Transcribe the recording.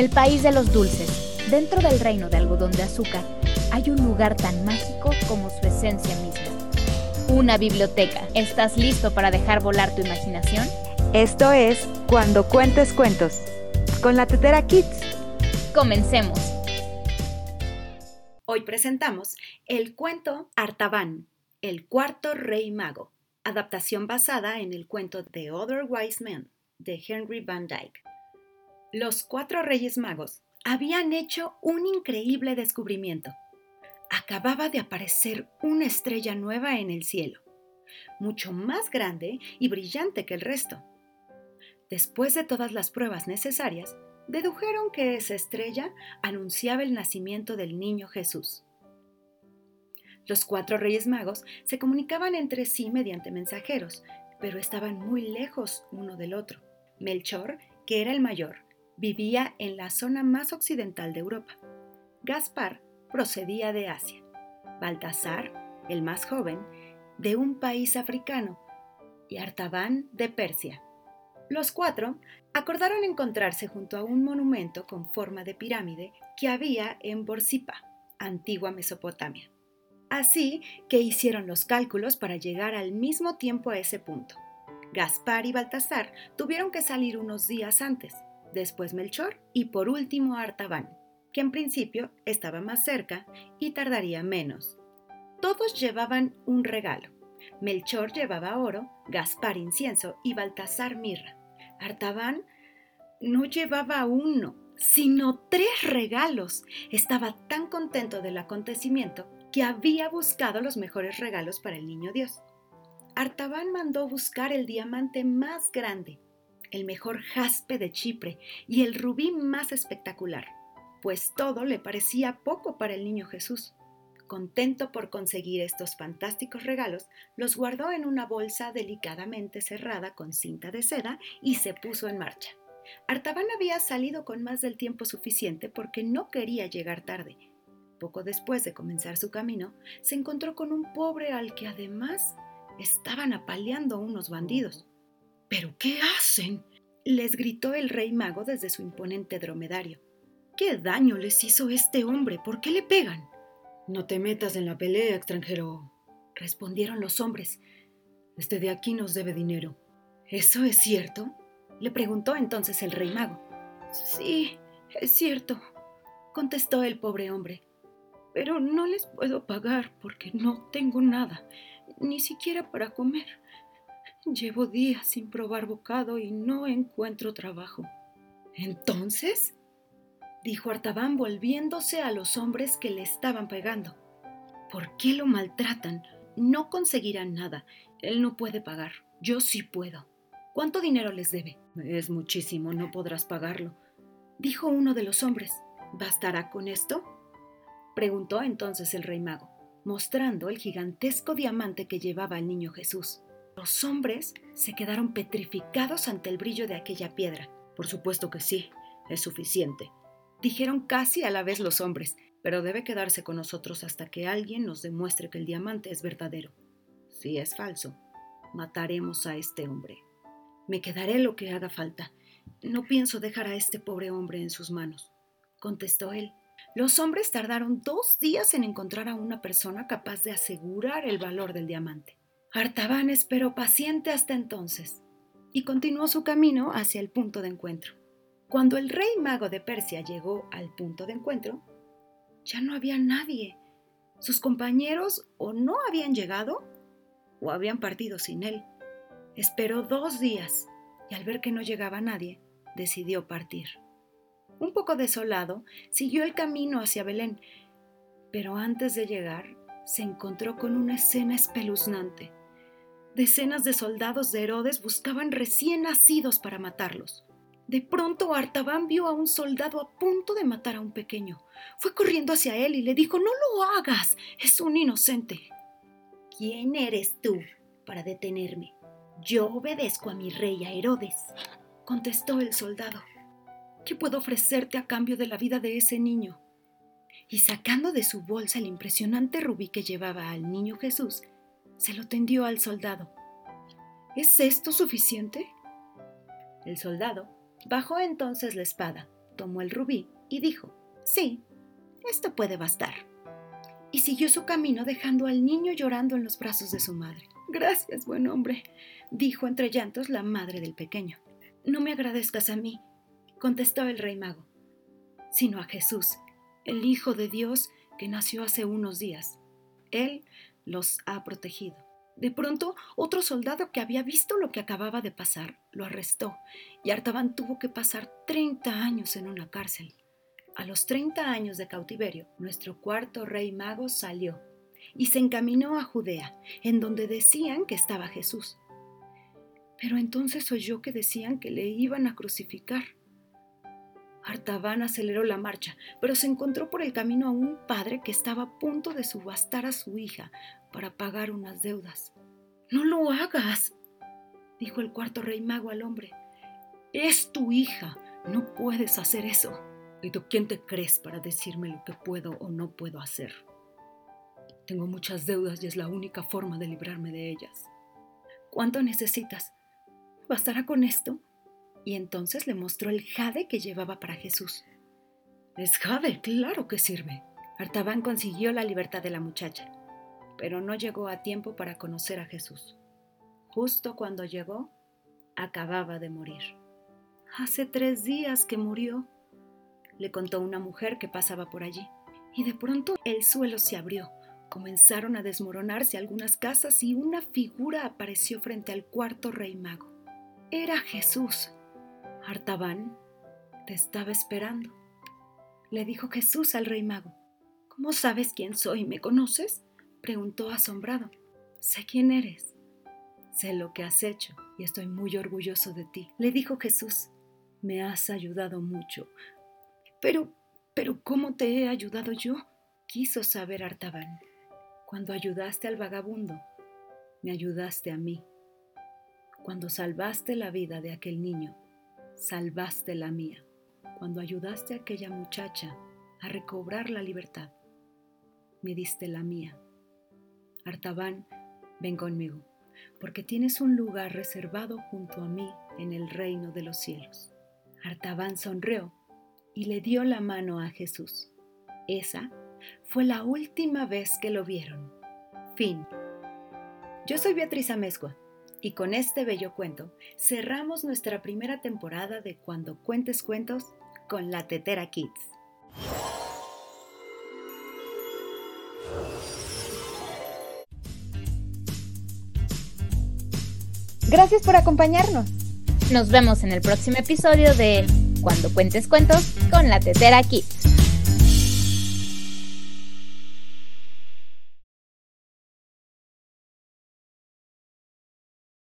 el país de los dulces, dentro del reino de algodón de azúcar, hay un lugar tan mágico como su esencia misma. Una biblioteca. ¿Estás listo para dejar volar tu imaginación? Esto es Cuando Cuentes Cuentos, con la Tetera Kids. Comencemos. Hoy presentamos el cuento Artaban, el cuarto rey mago, adaptación basada en el cuento The Other Wise Men de Henry Van Dyke. Los cuatro reyes magos habían hecho un increíble descubrimiento. Acababa de aparecer una estrella nueva en el cielo, mucho más grande y brillante que el resto. Después de todas las pruebas necesarias, dedujeron que esa estrella anunciaba el nacimiento del niño Jesús. Los cuatro reyes magos se comunicaban entre sí mediante mensajeros, pero estaban muy lejos uno del otro. Melchor, que era el mayor, vivía en la zona más occidental de Europa. Gaspar procedía de Asia. Baltasar, el más joven, de un país africano, y Artaban de Persia. Los cuatro acordaron encontrarse junto a un monumento con forma de pirámide que había en Borsipa, antigua Mesopotamia. Así que hicieron los cálculos para llegar al mismo tiempo a ese punto. Gaspar y Baltasar tuvieron que salir unos días antes, después Melchor y por último Artaban, que en principio estaba más cerca y tardaría menos. Todos llevaban un regalo. Melchor llevaba oro, Gaspar incienso y Baltasar mirra. Artaban no llevaba uno, sino tres regalos. Estaba tan contento del acontecimiento que había buscado los mejores regalos para el niño Dios. Artaban mandó buscar el diamante más grande, el mejor jaspe de Chipre y el rubí más espectacular, pues todo le parecía poco para el niño Jesús. Contento por conseguir estos fantásticos regalos, los guardó en una bolsa delicadamente cerrada con cinta de seda y se puso en marcha. Artaban había salido con más del tiempo suficiente porque no quería llegar tarde. Poco después de comenzar su camino, se encontró con un pobre al que además estaban apaleando unos bandidos. ¿Pero qué hacen? les gritó el rey mago desde su imponente dromedario. ¿Qué daño les hizo este hombre? ¿Por qué le pegan? No te metas en la pelea, extranjero, respondieron los hombres. Este de aquí nos debe dinero. ¿Eso es cierto? le preguntó entonces el rey mago. Sí, es cierto, contestó el pobre hombre. Pero no les puedo pagar porque no tengo nada, ni siquiera para comer. Llevo días sin probar bocado y no encuentro trabajo. ¿Entonces? dijo Artaban volviéndose a los hombres que le estaban pegando. ¿Por qué lo maltratan? No conseguirán nada. Él no puede pagar. Yo sí puedo. ¿Cuánto dinero les debe? Es muchísimo, no podrás pagarlo, dijo uno de los hombres. ¿Bastará con esto? preguntó entonces el rey mago, mostrando el gigantesco diamante que llevaba el niño Jesús. Los hombres se quedaron petrificados ante el brillo de aquella piedra. Por supuesto que sí, es suficiente. Dijeron casi a la vez los hombres, pero debe quedarse con nosotros hasta que alguien nos demuestre que el diamante es verdadero. Si es falso, mataremos a este hombre. Me quedaré lo que haga falta. No pienso dejar a este pobre hombre en sus manos, contestó él. Los hombres tardaron dos días en encontrar a una persona capaz de asegurar el valor del diamante. Artaban esperó paciente hasta entonces y continuó su camino hacia el punto de encuentro. Cuando el rey mago de Persia llegó al punto de encuentro, ya no había nadie. Sus compañeros o no habían llegado o habían partido sin él. Esperó dos días y al ver que no llegaba nadie, decidió partir. Un poco desolado, siguió el camino hacia Belén, pero antes de llegar se encontró con una escena espeluznante. Decenas de soldados de Herodes buscaban recién nacidos para matarlos. De pronto Artaban vio a un soldado a punto de matar a un pequeño. Fue corriendo hacia él y le dijo, no lo hagas, es un inocente. ¿Quién eres tú para detenerme? Yo obedezco a mi rey a Herodes, contestó el soldado. ¿Qué puedo ofrecerte a cambio de la vida de ese niño? Y sacando de su bolsa el impresionante rubí que llevaba al niño Jesús, se lo tendió al soldado. ¿Es esto suficiente? El soldado bajó entonces la espada, tomó el rubí y dijo, sí, esto puede bastar. Y siguió su camino dejando al niño llorando en los brazos de su madre. Gracias, buen hombre, dijo entre llantos la madre del pequeño. No me agradezcas a mí, contestó el rey mago, sino a Jesús, el Hijo de Dios que nació hace unos días. Él los ha protegido. De pronto, otro soldado que había visto lo que acababa de pasar lo arrestó y Artaban tuvo que pasar 30 años en una cárcel. A los 30 años de cautiverio, nuestro cuarto rey mago salió y se encaminó a Judea, en donde decían que estaba Jesús. Pero entonces oyó que decían que le iban a crucificar. Artaban aceleró la marcha, pero se encontró por el camino a un padre que estaba a punto de subastar a su hija para pagar unas deudas. No lo hagas, dijo el cuarto rey mago al hombre. Es tu hija, no puedes hacer eso. ¿Y tú quién te crees para decirme lo que puedo o no puedo hacer? Tengo muchas deudas y es la única forma de librarme de ellas. ¿Cuánto necesitas? ¿Bastará con esto? Y entonces le mostró el jade que llevaba para Jesús. Es jade, claro que sirve. Artaban consiguió la libertad de la muchacha, pero no llegó a tiempo para conocer a Jesús. Justo cuando llegó, acababa de morir. Hace tres días que murió, le contó una mujer que pasaba por allí. Y de pronto el suelo se abrió Comenzaron a desmoronarse algunas casas y una figura apareció frente al cuarto rey mago. Era Jesús. Artaban te estaba esperando. Le dijo Jesús al rey mago. ¿Cómo sabes quién soy? ¿Me conoces? preguntó asombrado. Sé quién eres. Sé lo que has hecho y estoy muy orgulloso de ti. Le dijo Jesús. Me has ayudado mucho. Pero, pero, ¿cómo te he ayudado yo? Quiso saber Artaban. Cuando ayudaste al vagabundo, me ayudaste a mí. Cuando salvaste la vida de aquel niño, salvaste la mía. Cuando ayudaste a aquella muchacha a recobrar la libertad, me diste la mía. Artaban, ven conmigo, porque tienes un lugar reservado junto a mí en el reino de los cielos. Artaban sonrió y le dio la mano a Jesús. Esa fue la última vez que lo vieron. Fin. Yo soy Beatriz Amezcua y con este bello cuento cerramos nuestra primera temporada de Cuando Cuentes Cuentos con la Tetera Kids. Gracias por acompañarnos. Nos vemos en el próximo episodio de Cuando Cuentes Cuentos con la Tetera Kids.